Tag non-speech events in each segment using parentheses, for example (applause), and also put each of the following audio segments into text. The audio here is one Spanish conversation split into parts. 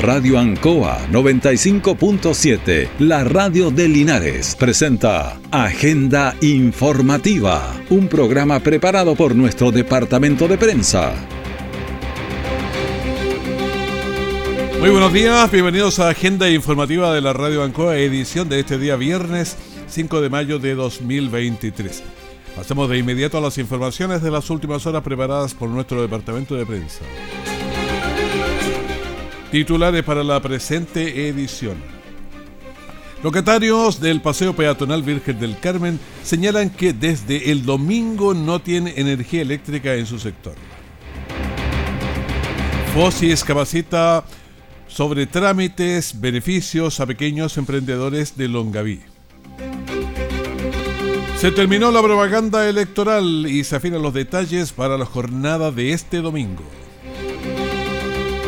Radio Ancoa 95.7, la radio de Linares, presenta Agenda Informativa, un programa preparado por nuestro departamento de prensa. Muy buenos días, bienvenidos a Agenda Informativa de la Radio Ancoa, edición de este día viernes 5 de mayo de 2023. Pasemos de inmediato a las informaciones de las últimas horas preparadas por nuestro departamento de prensa. Titulares para la presente edición. Locatarios del Paseo Peatonal Virgen del Carmen señalan que desde el domingo no tiene energía eléctrica en su sector. FOSIS capacita sobre trámites, beneficios a pequeños emprendedores de Longaví. Se terminó la propaganda electoral y se afinan los detalles para la jornada de este domingo.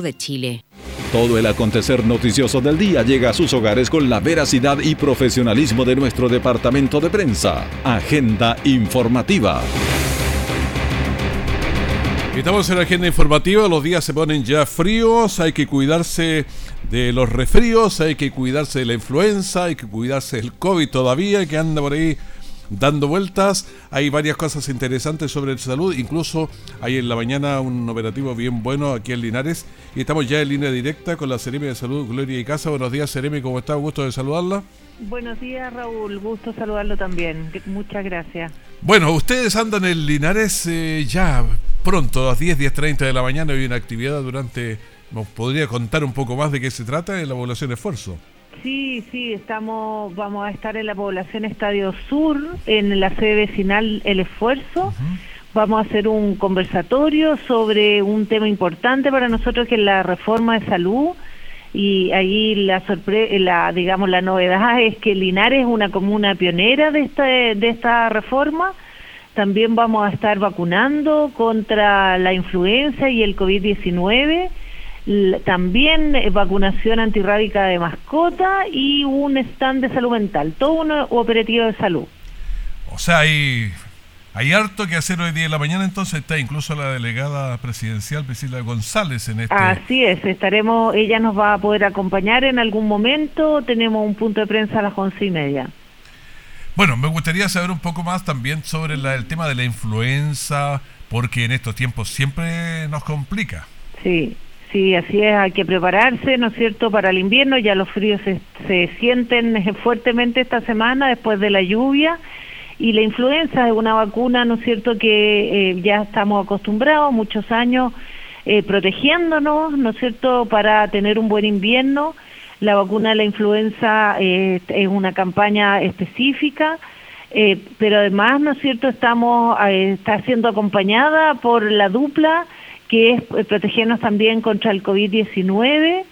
de Chile. Todo el acontecer noticioso del día llega a sus hogares con la veracidad y profesionalismo de nuestro departamento de prensa. Agenda informativa. Estamos en la agenda informativa, los días se ponen ya fríos, hay que cuidarse de los resfríos, hay que cuidarse de la influenza, hay que cuidarse del COVID todavía, que anda por ahí dando vueltas. Hay varias cosas interesantes sobre el salud. Incluso hay en la mañana un operativo bien bueno aquí en Linares. Y estamos ya en línea directa con la Seremi de Salud, Gloria y Casa. Buenos días, Seremi, ¿cómo está? Gusto de saludarla. Buenos días, Raúl. Gusto saludarlo también. Muchas gracias. Bueno, ustedes andan en Linares eh, ya pronto, a las 10, 10.30 de la mañana. Hay una actividad durante... ¿Nos podría contar un poco más de qué se trata en la población de esfuerzo? Sí, sí, estamos, vamos a estar en la población Estadio Sur, en la sede vecinal El Esfuerzo. Vamos a hacer un conversatorio sobre un tema importante para nosotros que es la reforma de salud y ahí la la digamos la novedad es que Linares es una comuna pionera de esta de esta reforma. También vamos a estar vacunando contra la influenza y el COVID-19 también eh, vacunación antirrábica de mascota y un stand de salud mental, todo un operativo de salud. O sea, hay, hay harto que hacer hoy día en la mañana, entonces está incluso la delegada presidencial Priscila González en este... Así es, estaremos, ella nos va a poder acompañar en algún momento, tenemos un punto de prensa a las once y media. Bueno, me gustaría saber un poco más también sobre el tema de la influenza, porque en estos tiempos siempre nos complica. Sí, Sí, así es, hay que prepararse, ¿no es cierto?, para el invierno, ya los fríos se, sienten fuertemente esta semana después de la lluvia y la influenza es una vacuna, ¿no es cierto?, que eh, ya estamos acostumbrados muchos años eh, protegiéndonos, ¿no es cierto?, para tener un buen invierno. La vacuna de la influenza eh, es una campaña específica, pero además, ¿no es cierto?, estamos, está siendo acompañada por la dupla que es eh, protegernos también contra el COVID-19,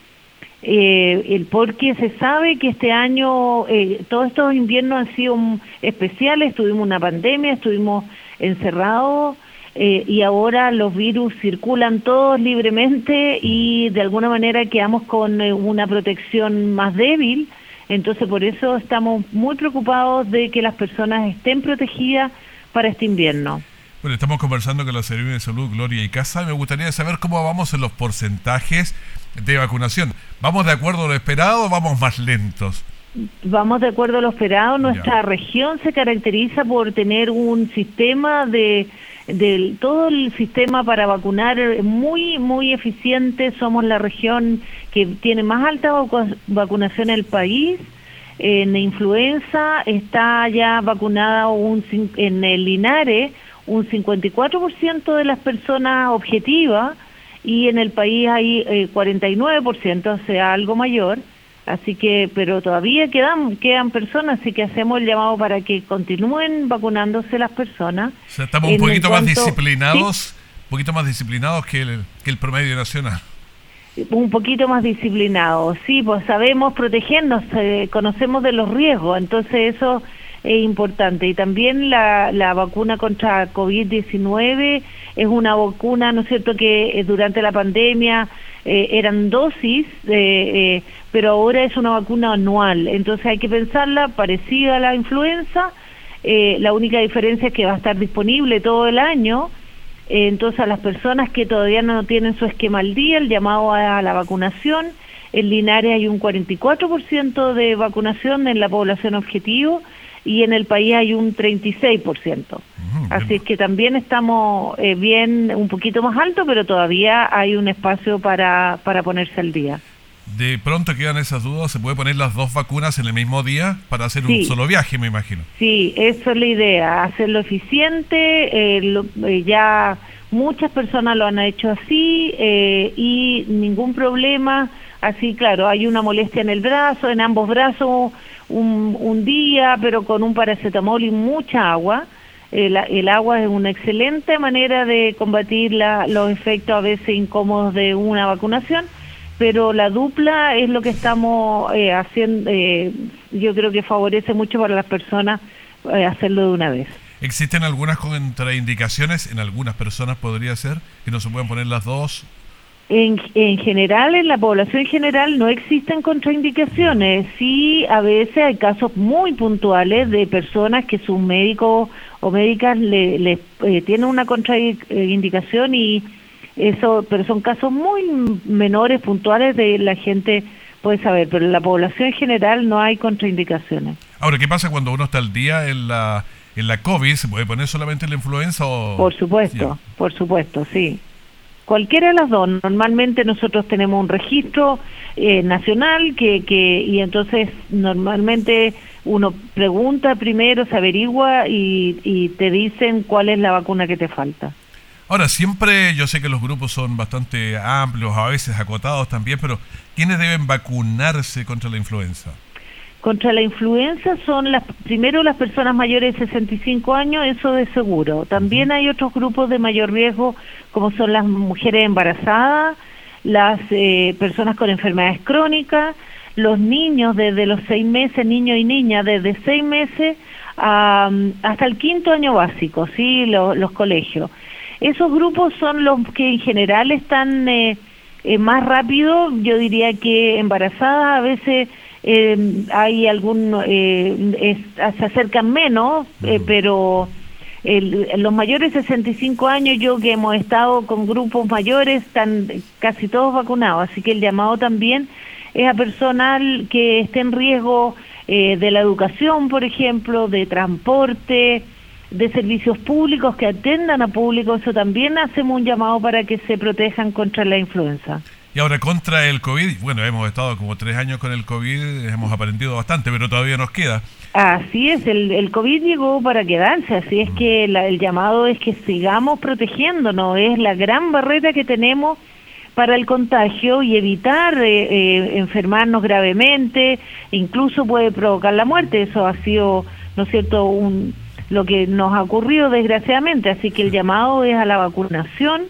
eh, el porque se sabe que este año eh, todos estos inviernos han sido especiales, tuvimos una pandemia, estuvimos encerrados eh, y ahora los virus circulan todos libremente y de alguna manera quedamos con una protección más débil, entonces por eso estamos muy preocupados de que las personas estén protegidas para este invierno. Bueno, estamos conversando con la Servicio de Salud Gloria y Casa. Me gustaría saber cómo vamos en los porcentajes de vacunación. ¿Vamos de acuerdo a lo esperado o vamos más lentos? Vamos de acuerdo a lo esperado. Nuestra región se caracteriza por tener un sistema de, de todo el sistema para vacunar muy muy eficiente. Somos la región que tiene más alta vacunación en el país. En influenza está ya vacunada un, en el Linares un 54% de las personas objetivas y en el país hay 49%, eh, o sea, algo mayor. Así que, pero todavía quedan quedan personas, así que hacemos el llamado para que continúen vacunándose las personas. O sea, estamos un poquito más disciplinados, un poquito más disciplinados que el, que el promedio nacional. Un poquito más disciplinados, sí, pues sabemos protegernos, eh, conocemos de los riesgos, entonces eso es importante. Y también la, la vacuna contra COVID-19 es una vacuna, ¿no es cierto?, que eh, durante la pandemia eh, eran dosis, eh, pero ahora es una vacuna anual. Entonces hay que pensarla parecida a la influenza. la única diferencia es que va a estar disponible todo el año. entonces a las personas que todavía no tienen su esquema al día, el llamado a la vacunación. En Linares hay un 44% de vacunación en la población objetivo y en el país hay un 36%. Así es que también estamos eh, bien, un poquito más alto, pero todavía hay un espacio para, para ponerse al día. De pronto quedan esas dudas, ¿se puede poner las dos vacunas en el mismo día para hacer un solo viaje, me imagino? Sí, eso es la idea, hacerlo eficiente, eh, eh, ya muchas personas lo han hecho así y ningún problema, así claro, hay una molestia en el brazo, en ambos brazos, un, un día, pero con un paracetamol y mucha agua, el, agua es una excelente manera de combatir los efectos a veces incómodos de una vacunación, pero la dupla es lo que estamos eh, haciendo, eh, yo creo que favorece mucho para las personas eh, hacerlo de una vez. ¿Existen algunas contraindicaciones? En algunas personas podría ser que no se pueden poner las dos en, en, general, en la población general no existen contraindicaciones. Sí, a veces hay casos muy puntuales de personas que sus médicos o médicas le, eh, tienen una contraindicación y eso, pero son casos muy menores, puntuales de la gente puede saber, pero en la población en general no hay contraindicaciones. Ahora, ¿qué pasa cuando uno está al día en la en la COVID? ¿Se puede poner solamente la influenza o...? Por supuesto, por supuesto, sí. Cualquiera de las dos. Normalmente nosotros tenemos un registro eh, nacional que, que y entonces normalmente uno pregunta primero, se averigua y, y te dicen cuál es la vacuna que te falta. Ahora, siempre yo sé que los grupos son bastante amplios, a veces acotados también, pero ¿quiénes deben vacunarse contra la influenza? Contra la influenza son las primero las personas mayores de 65 años, eso de seguro. También hay otros grupos de mayor riesgo, como son las mujeres embarazadas, las eh, personas con enfermedades crónicas, los niños desde los seis meses, niños y niñas desde seis meses hasta el quinto año básico, sí, los colegios. Esos grupos son los que en general están eh, eh, más rápido, yo diría que embarazadas a veces eh, hay algún, eh, se acercan menos, eh, pero los mayores de 65 años, yo que hemos estado con grupos mayores, están casi todos vacunados, así que el llamado también es a personal que esté en riesgo eh, de la educación, por ejemplo, de transporte, de servicios públicos que atendan a público, eso también hacemos un llamado para que se protejan contra la influenza. Y ahora contra el COVID, bueno, hemos estado como tres años con el COVID, hemos aprendido bastante, pero todavía nos queda. Así es, el, el COVID llegó para quedarse, así es que el llamado es que sigamos protegiéndonos, es la gran barrera que tenemos para el contagio y evitar eh, eh, enfermarnos gravemente, incluso puede provocar la muerte, eso ha sido, ¿no es cierto?, un, lo que nos ha ocurrido desgraciadamente, así que el llamado es a la vacunación,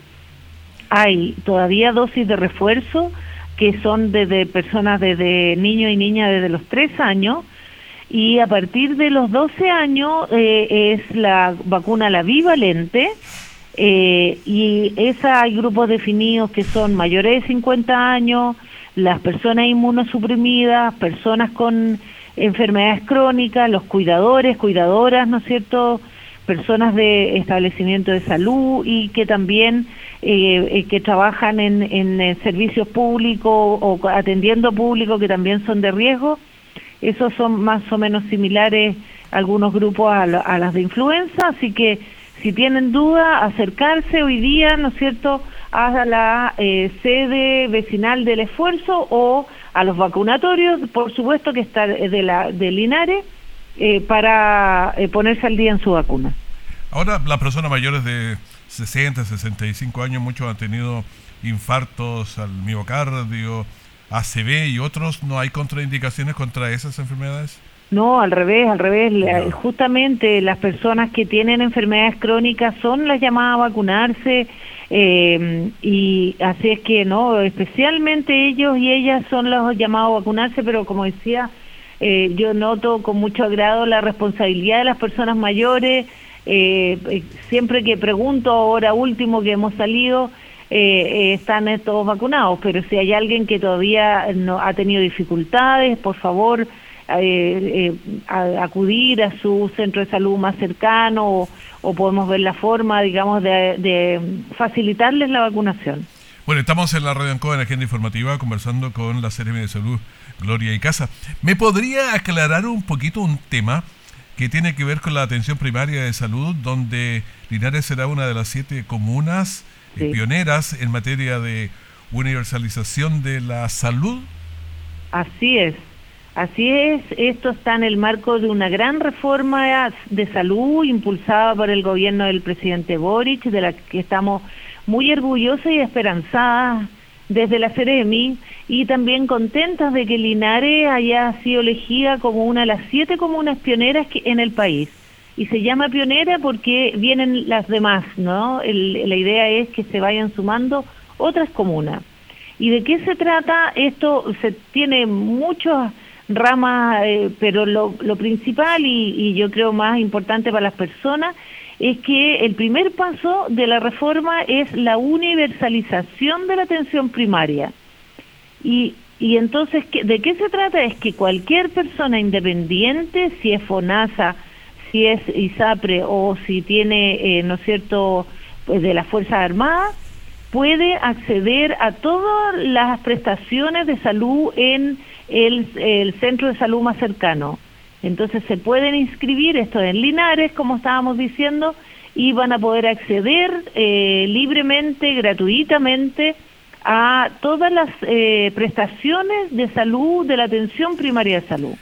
hay todavía dosis de refuerzo que son desde personas desde niños y niñas desde los 3 años y a partir de los 12 años eh, es la vacuna la bivalente eh, y esa hay grupos definidos que son mayores de 50 años, las personas inmunosuprimidas, personas con enfermedades crónicas, los cuidadores, cuidadoras, ¿no es cierto?, personas de establecimiento de salud y que también eh, eh, que trabajan en, en eh, servicios públicos o atendiendo público que también son de riesgo. Esos son más o menos similares algunos grupos a, a las de influenza, así que si tienen duda, acercarse hoy día, ¿no es cierto?, a la sede vecinal del esfuerzo o a los vacunatorios, por supuesto que está de, la, de Linares, para ponerse al día en su vacuna. Ahora, las personas mayores de 60, 65 años, muchos han tenido infartos al miocardio, ACV y otros, ¿no hay contraindicaciones contra esas enfermedades? No, al revés, al revés. Justamente las personas que tienen enfermedades crónicas son las llamadas a vacunarse eh, y así es que no, especialmente ellos y ellas son los llamados a vacunarse, pero como decía, eh, yo noto con mucho agrado la responsabilidad de las personas mayores. Eh, eh siempre que pregunto ahora último que hemos salido, eh, están todos vacunados, pero si hay alguien que todavía no ha tenido dificultades, por favor eh, acudir a su centro de salud más cercano o, podemos ver la forma, digamos, de, facilitarles la vacunación. Bueno, estamos en la Radio Ancoa en Agenda Informativa conversando con la CRM de Salud Gloria y Casa. ¿Me podría aclarar un poquito un tema que tiene que ver con la atención primaria de salud, donde Linares será una de las siete comunas eh, pioneras en materia de universalización de la salud? Así es. Así es, esto está en el marco de una gran reforma de salud impulsada por el gobierno del presidente Boric, de la que estamos muy orgullosos y esperanzadas desde la Ceremi y también contentas de que Linares haya sido elegida como una de las siete comunas pioneras en el país. Y se llama pionera porque vienen las demás, ¿no? la idea es que se vayan sumando otras comunas. ¿Y de qué se trata? Esto se tiene muchos ramas, eh, pero lo, principal y, yo creo más importante para las personas es que el primer paso de la reforma es la universalización de la atención primaria. Y, y entonces, ¿de qué se trata? Es que cualquier persona independiente, si es FONASA, si es ISAPRE o si tiene, eh, ¿no es cierto?, pues de las Fuerzas Armadas, puede acceder a todas las prestaciones de salud en el, centro de salud más cercano. Entonces se pueden inscribir, esto en Linares, como estábamos diciendo, y van a poder acceder eh, libremente, gratuitamente, a todas las eh, prestaciones de salud de la atención primaria de salud.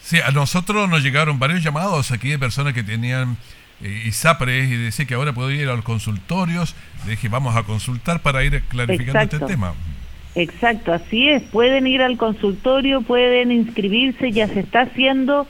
Sí, a nosotros nos llegaron varios llamados aquí de personas que tenían eh, ISAPRES y decía que ahora puedo ir a los consultorios. Le dije, vamos a consultar para ir clarificando este tema. Exacto, así es. Pueden ir al consultorio, pueden inscribirse, ya se está haciendo.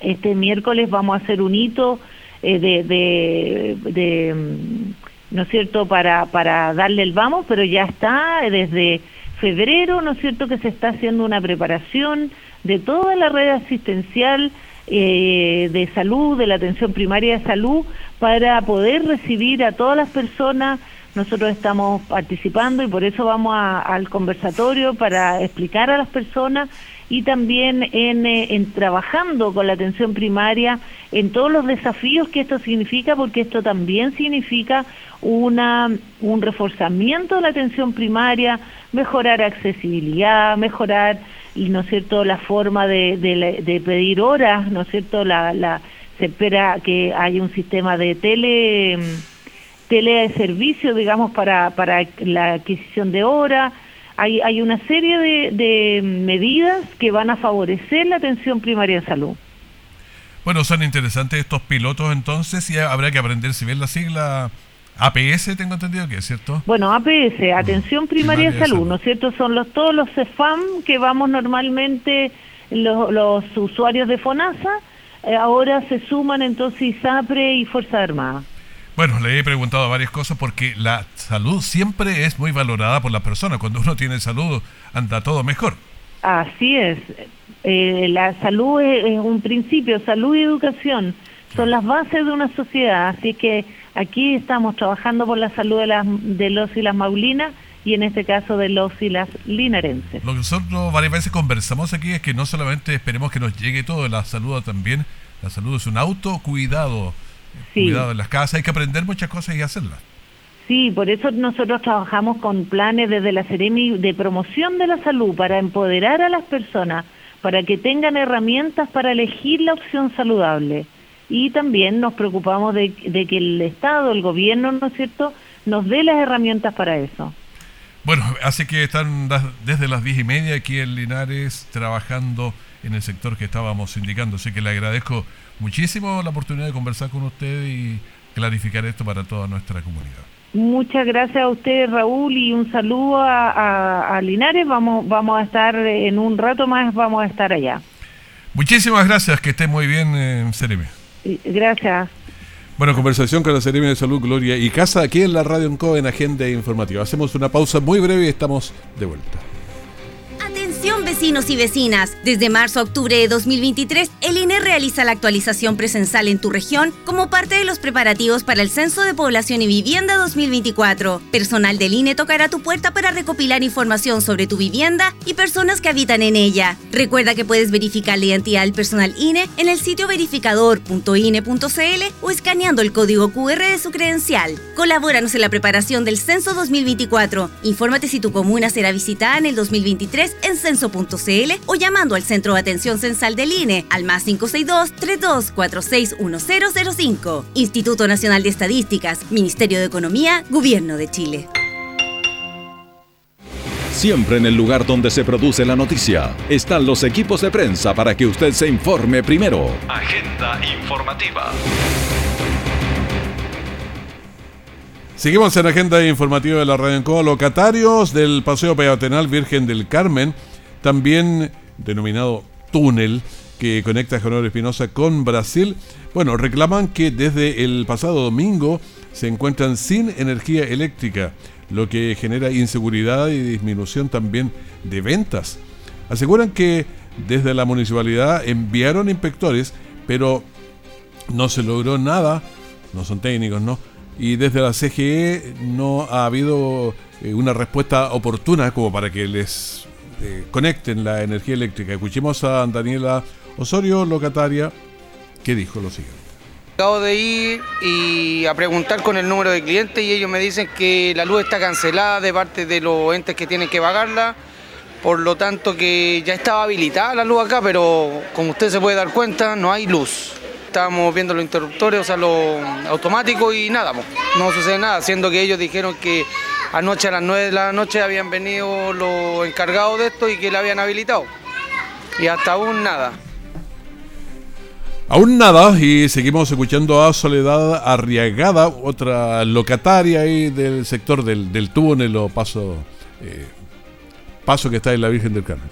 Este miércoles vamos a hacer un hito eh, de, de, de, mm, ¿no es cierto?, para, para darle el vamos, pero ya está desde febrero, ¿no es cierto?, que se está haciendo una preparación de toda la red asistencial eh, de salud, de la atención primaria de salud, para poder recibir a todas las personas. Nosotros estamos participando y por eso vamos al conversatorio para explicar a las personas y también en, eh, en, trabajando con la atención primaria en todos los desafíos que esto significa, porque esto también significa una, un reforzamiento de la atención primaria, mejorar accesibilidad, mejorar, ¿no es cierto?, la forma de, de, pedir horas, ¿no es cierto?, la, la, se espera que haya un sistema de tele de servicio, digamos, para, para la adquisición de hora. Hay, hay una serie de, medidas que van a favorecer la atención primaria de salud. Bueno, son interesantes estos pilotos entonces y habrá que aprender si bien la sigla APS, tengo entendido que es cierto. Bueno, APS, Atención Primaria, de Salud, ¿no es cierto? Son los todos los CEFAM que vamos normalmente los, los usuarios de FONASA, eh, ahora se suman entonces ISAPRE y Fuerza Armada. Bueno, le he preguntado varias cosas porque la salud siempre es muy valorada por la persona. Cuando uno tiene salud, anda todo mejor. Así es. Eh, la salud es, un principio, salud y educación son las bases de una sociedad. Así que aquí estamos trabajando por la salud de, las, de los y las maulinas y en este caso de los y las linarenses. Lo que nosotros varias veces conversamos aquí es que no solamente esperemos que nos llegue todo, la salud también, la salud es un autocuidado cuidado en las casas, hay que aprender muchas cosas y hacerlas. Sí, por eso nosotros trabajamos con planes desde la Ceremi de promoción de la salud para empoderar a las personas, para que tengan herramientas para elegir la opción saludable. Y también nos preocupamos de, que el Estado, el gobierno, ¿no es cierto?, nos dé las herramientas para eso. Bueno, así que están desde las diez y media aquí en Linares trabajando en el sector que estábamos indicando. Así que le agradezco muchísimo la oportunidad de conversar con usted y clarificar esto para toda nuestra comunidad. Muchas gracias a usted, Raúl, y un saludo a, Linares. Vamos, vamos a estar en un rato más, vamos a estar allá. Muchísimas gracias, que esté muy bien, eh, Gracias. Bueno, conversación con la Seremi de Salud, Gloria y Casa, aquí en la Radio Enco en Agenda Informativa. Hacemos una pausa muy breve y estamos de vuelta vecinos y vecinas. Desde marzo a octubre de 2023, el INE realiza la actualización presencial en tu región como parte de los preparativos para el Censo de Población y Vivienda 2024. Personal del INE tocará tu puerta para recopilar información sobre tu vivienda y personas que habitan en ella. Recuerda que puedes verificar la identidad del personal INE en el sitio verificador.ine.cl o escaneando el código QR de su credencial. Colabóranos en la preparación del Censo 2024. Infórmate si tu comuna será visitada en el 2023 en o llamando al Centro de Atención Censal del INE al más 562-3246-1005. Instituto Nacional de Estadísticas, Ministerio de Economía, Gobierno de Chile. Siempre en el lugar donde se produce la noticia están los equipos de prensa para que usted se informe primero. Agenda informativa. Seguimos en la agenda informativa de la Radio en Locatarios del Paseo Peatonal Virgen del Carmen también denominado túnel que conecta a Espinosa con Brasil, bueno, reclaman que desde el pasado domingo se encuentran sin energía eléctrica, lo que genera inseguridad y disminución también de ventas. Aseguran que desde la municipalidad enviaron inspectores, pero no se logró nada, no son técnicos, ¿no? Y desde la CGE no ha habido eh, una respuesta oportuna como para que les eh, conecten la energía eléctrica. Escuchemos a Daniela Osorio, locataria, que dijo lo siguiente. Acabo de ir y a preguntar con el número de clientes y ellos me dicen que la luz está cancelada de parte de los entes que tienen que pagarla, por lo tanto que ya estaba habilitada la luz acá, pero como usted se puede dar cuenta, no hay luz. Estábamos viendo los interruptores, o sea, los automáticos y nada, no sucede nada, siendo que ellos dijeron que Anoche a las 9 de la noche habían venido los encargados de esto y que la habían habilitado. Y hasta aún nada. Aún nada, y seguimos escuchando a Soledad Arriagada, otra locataria ahí del sector del, túnel o paso, eh, paso que está en la Virgen del Carmen.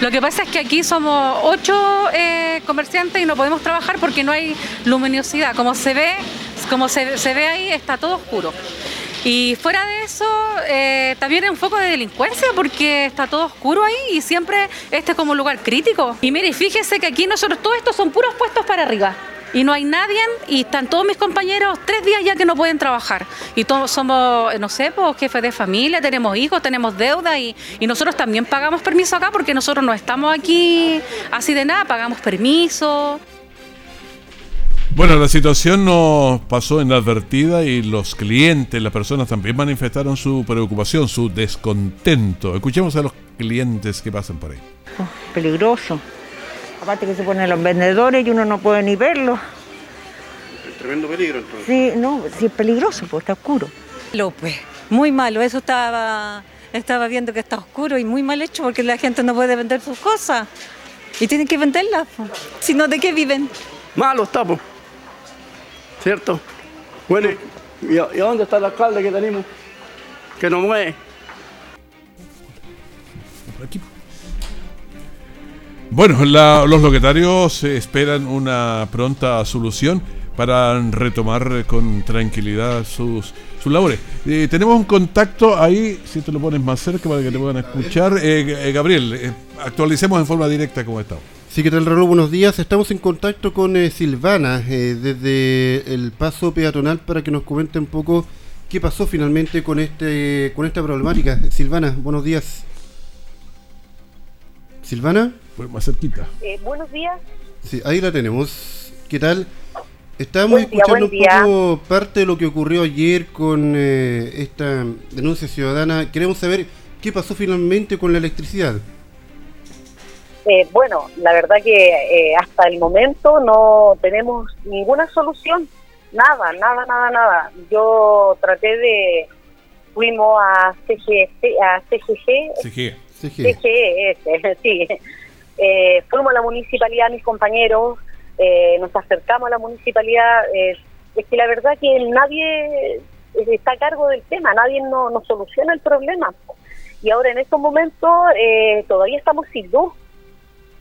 Lo que pasa es que aquí somos ocho eh, comerciantes y no podemos trabajar porque no hay luminosidad. Como se ve, como se, se ve ahí, está todo oscuro. Y fuera de eso, eh, también es un foco de delincuencia porque está todo oscuro ahí y siempre este es como un lugar crítico. Y mire, fíjese que aquí nosotros todos estos son puros puestos para arriba. Y no hay nadie, y están todos mis compañeros tres días ya que no pueden trabajar. Y todos somos, no sé, pues, jefes de familia, tenemos hijos, tenemos deuda y, y nosotros también pagamos permiso acá porque nosotros no estamos aquí así de nada, pagamos permiso. Bueno, la situación no pasó inadvertida y los clientes, las personas también manifestaron su preocupación, su descontento. Escuchemos a los clientes que pasan por ahí. Oh, peligroso. Aparte que se ponen los vendedores y uno no puede ni verlos. tremendo peligro entonces. Sí, no, sí es peligroso, pues está oscuro. López, muy malo, eso estaba, estaba viendo que está oscuro y muy mal hecho porque la gente no puede vender sus cosas y tienen que venderlas. Si no, ¿de qué viven? Malo está, pues. ¿Cierto? Bueno, ¿y, dónde está el alcalde que tenemos? Que no mueve. Bueno, los locatarios esperan una pronta solución para retomar con tranquilidad sus, sus labores. Eh, tenemos un contacto ahí, si te lo pones más cerca para que te puedan escuchar. Eh, eh, Gabriel, actualicemos en forma directa cómo estamos. Sí, que tal, Raúl? Buenos días. Estamos en contacto con eh, Silvana eh, desde el paso peatonal para que nos comente un poco qué pasó finalmente con este con esta problemática. Silvana, buenos días. Silvana. Pues más cerquita. Eh, buenos días. Sí, ahí la tenemos. ¿Qué tal? Estábamos escuchando un poco parte de lo que ocurrió ayer con esta denuncia ciudadana. Queremos saber qué pasó finalmente con la electricidad. Eh, bueno, la verdad que eh, hasta el momento no tenemos ninguna solución, nada, nada, nada, nada. Yo traté de, fuimos a CGC, a CGG, CG, CG. (laughs) sí, eh, fuimos a la municipalidad, mis compañeros, nos acercamos a la municipalidad, es que la verdad que nadie está a cargo del tema, nadie nos no soluciona el problema. Y ahora en estos momentos eh, todavía estamos sin luz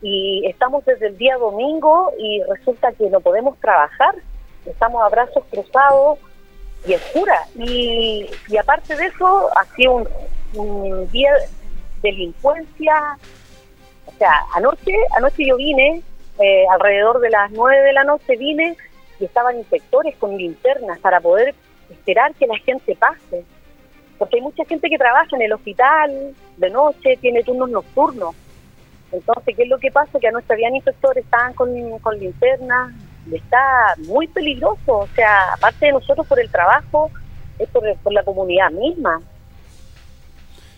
y estamos desde el día domingo y resulta que no podemos trabajar, estamos a brazos cruzados y oscura. Y, y aparte de eso, ha sido un, un día de delincuencia. O sea, anoche, anoche yo vine, eh, alrededor de las nueve de la noche vine y estaban inspectores con linternas para poder esperar que la gente pase. Porque hay mucha gente que trabaja en el hospital de noche, tiene turnos nocturnos. Entonces, ¿qué es lo que pasa? Que anoche habían inspectores, estaban con, con linternas, está muy peligroso. O sea, aparte de nosotros por el trabajo, es por, por la comunidad misma.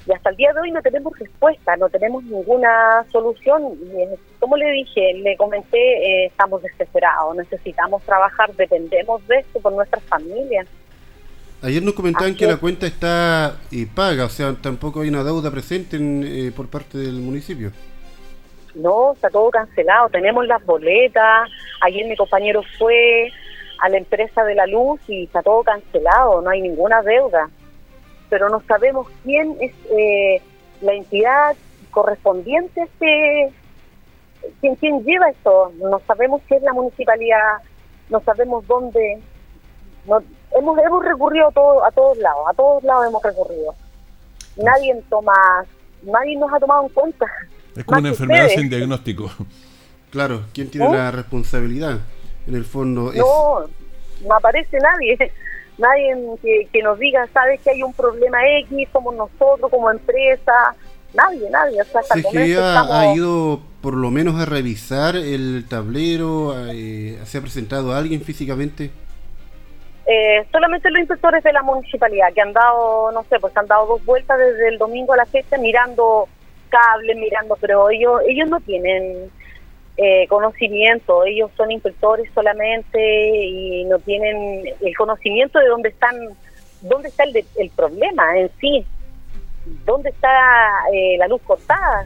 Y hasta el día de hoy no tenemos respuesta, no tenemos ninguna solución. Y, como le dije, le comenté, eh, estamos desesperados, necesitamos trabajar, dependemos de esto por nuestras familias. Ayer nos comentaban que la cuenta está y paga, o sea, tampoco hay una deuda presente eh, por parte del municipio. No, está todo cancelado, tenemos las boletas, ayer mi compañero fue a la empresa de la luz y está todo cancelado, no hay ninguna deuda pero no sabemos quién es eh, la entidad correspondiente a este, quién, quién lleva esto, no sabemos si es la municipalidad, no sabemos dónde, no, hemos, hemos recurrido a, todo, a todos lados, a todos lados hemos recurrido. Nadie toma, nadie nos ha tomado en cuenta. Es como una enfermedad sin diagnóstico. Claro, ¿quién tiene ¿Eh? la responsabilidad? En el fondo No, no aparece nadie nadie que, nos diga, sabes que hay un problema X, como nosotros, como empresa, nadie, nadie. O sea, hasta ha ido por lo menos a revisar el tablero? Eh, ¿Se ha presentado alguien físicamente? Eh, solamente los inspectores de la municipalidad que han dado, no sé, pues han dado dos vueltas desde el domingo a la fecha mirando cables, mirando, pero ellos ellos no tienen eh, conocimiento, ellos son inspectores solamente y no tienen el conocimiento de dónde están, dónde está el, el problema en sí, dónde está eh, la luz cortada,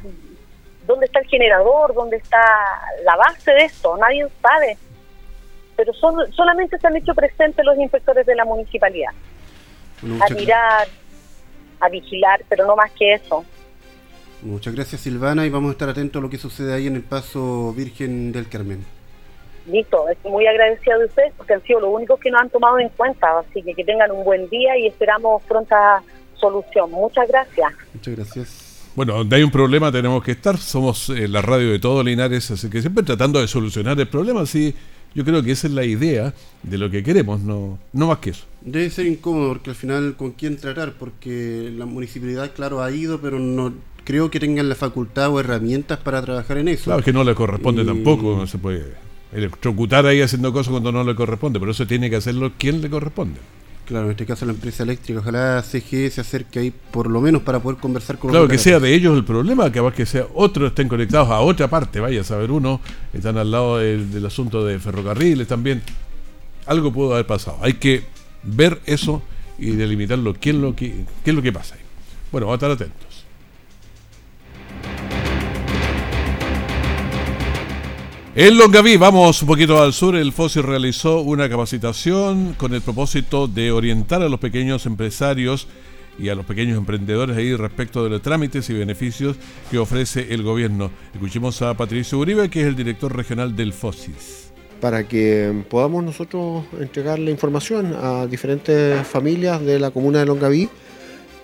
dónde está el generador, dónde está la base de esto, nadie sabe. Pero son, solamente se han hecho presentes los inspectores de la municipalidad, a mirar, a vigilar, pero no más que eso. Muchas gracias Silvana y vamos a estar atentos a lo que sucede ahí en el Paso Virgen del Carmen. Listo, estoy muy agradecida de ustedes porque han sido los únicos que nos han tomado en cuenta, así que que tengan un buen día y esperamos pronta solución. Muchas gracias. Muchas gracias. Bueno, donde hay un problema tenemos que estar, somos eh, la radio de todo Linares, así que siempre tratando de solucionar el problema, sí. Yo creo que esa es la idea de lo que queremos, no, no más que eso. Debe ser incómodo porque al final con quién tratar, porque la municipalidad, claro, ha ido, pero no creo que tengan la facultad o herramientas para trabajar en eso. Claro, es que no le corresponde tampoco, no se puede electrocutar ahí haciendo cosas cuando no le corresponde, pero eso tiene que hacerlo quien le corresponde. Claro, en este caso la empresa eléctrica, ojalá CGE se acerque ahí por lo menos para poder conversar con Claro, que sea de ellos el problema, que que sea otros estén conectados a otra parte, vaya a saber uno, están al lado del, asunto de ferrocarriles también. Algo pudo haber pasado. Hay que ver eso y delimitarlo, qué es lo que, qué es lo que pasa ahí. Bueno, vamos a estar atentos. En Longaví, vamos un poquito al sur, el FOSI realizó una capacitación con el propósito de orientar a los pequeños empresarios y a los pequeños emprendedores ahí respecto de los trámites y beneficios que ofrece el gobierno. Escuchemos a Patricio Uribe, que es el director regional del FOSIS. Para que podamos nosotros entregar la información a diferentes familias de la comuna de Longaví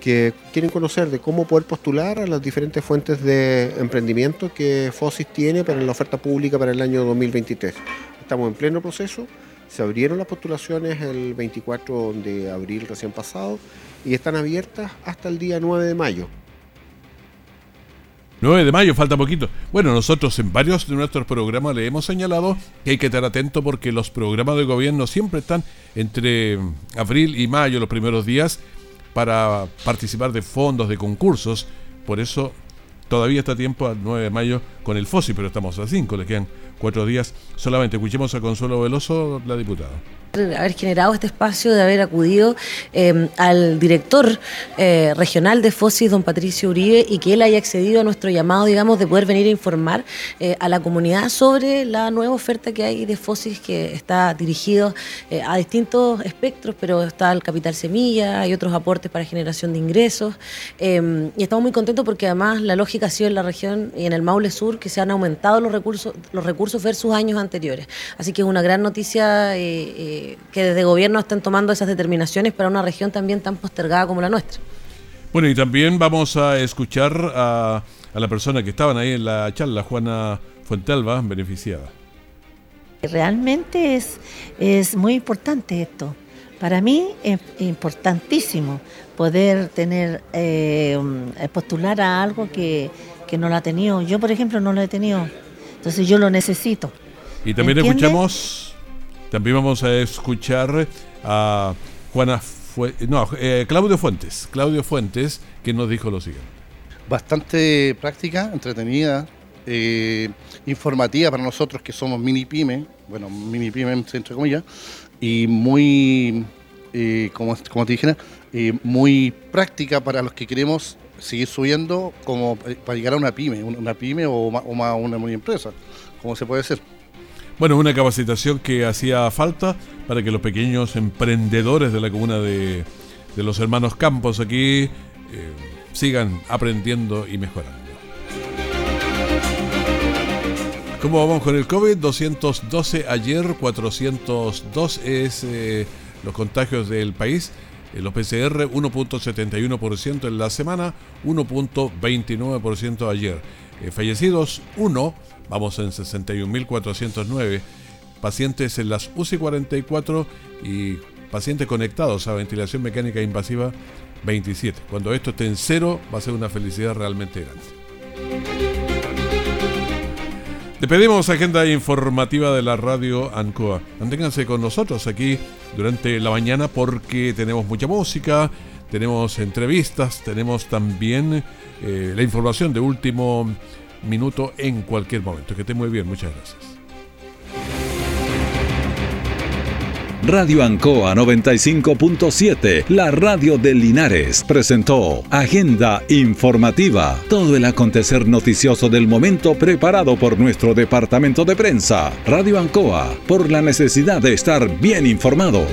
que quieren conocer de cómo poder postular a las diferentes fuentes de emprendimiento que FOSIS tiene para la oferta pública para el año 2023. Estamos en pleno proceso, se abrieron las postulaciones el 24 de abril recién pasado y están abiertas hasta el día 9 de mayo. 9 de mayo, falta poquito. Bueno, nosotros en varios de nuestros programas le hemos señalado que hay que estar atento porque los programas de gobierno siempre están entre abril y mayo, los primeros días, para participar de fondos, de concursos. Por eso todavía está tiempo al 9 de mayo con el FOSI, pero estamos a 5, le quedan cuatro días solamente. Escuchemos a Consuelo Veloso, la diputada haber generado este espacio, de haber acudido eh, al director eh, regional de FOSIS, don Patricio Uribe, y que él haya accedido a nuestro llamado, digamos, de poder venir a informar eh, a la comunidad sobre la nueva oferta que hay de FOSIS que está dirigido a distintos espectros, pero está el capital semilla, hay otros aportes para generación de ingresos, y estamos muy contentos porque además la lógica ha sido en la región y en el Maule Sur que se han aumentado los recursos, los recursos versus años anteriores. Así que es una gran noticia que desde gobierno estén tomando esas determinaciones para una región también tan postergada como la nuestra. Bueno, y también vamos a escuchar a, la persona que estaban ahí en la charla, Juana Fuentelva, beneficiada. Realmente es, es muy importante esto. Para mí es importantísimo poder tener, eh, postular a algo que, que no lo ha tenido. Yo, por ejemplo, no lo he tenido. Entonces yo lo necesito. Y también escuchamos también vamos a escuchar a Juana no, eh, Claudio Fuentes. Claudio Fuentes, que nos dijo lo siguiente. Bastante práctica, entretenida, eh, informativa para nosotros que somos mini pyme, bueno, mini pyme entre comillas, y muy, eh, como, como te dije, muy práctica para los que queremos seguir subiendo como para llegar a una pyme, una pyme o, una, una empresa, como se puede ser. Bueno, una capacitación que hacía falta para que los pequeños emprendedores de la comuna de, los hermanos Campos aquí eh, sigan aprendiendo y mejorando. ¿Cómo vamos con el COVID? 212 ayer, 402 es eh, los contagios del país. Eh, los PCR 1.71% en la semana, 1.29% ayer. fallecidos 1 Vamos en 61.409 pacientes en las UCI 44 y pacientes conectados a ventilación mecánica invasiva 27. Cuando esto esté en cero va a ser una felicidad realmente grande. Le pedimos agenda informativa de la radio ANCOA. Manténganse con nosotros aquí durante la mañana porque tenemos mucha música, tenemos entrevistas, tenemos también eh, la información de último minuto en cualquier momento. Que esté muy bien, muchas gracias. Radio Ancoa 95.7, la radio de Linares, presentó Agenda Informativa, todo el acontecer noticioso del momento preparado por nuestro departamento de prensa. Radio Ancoa, por la necesidad de estar bien informado.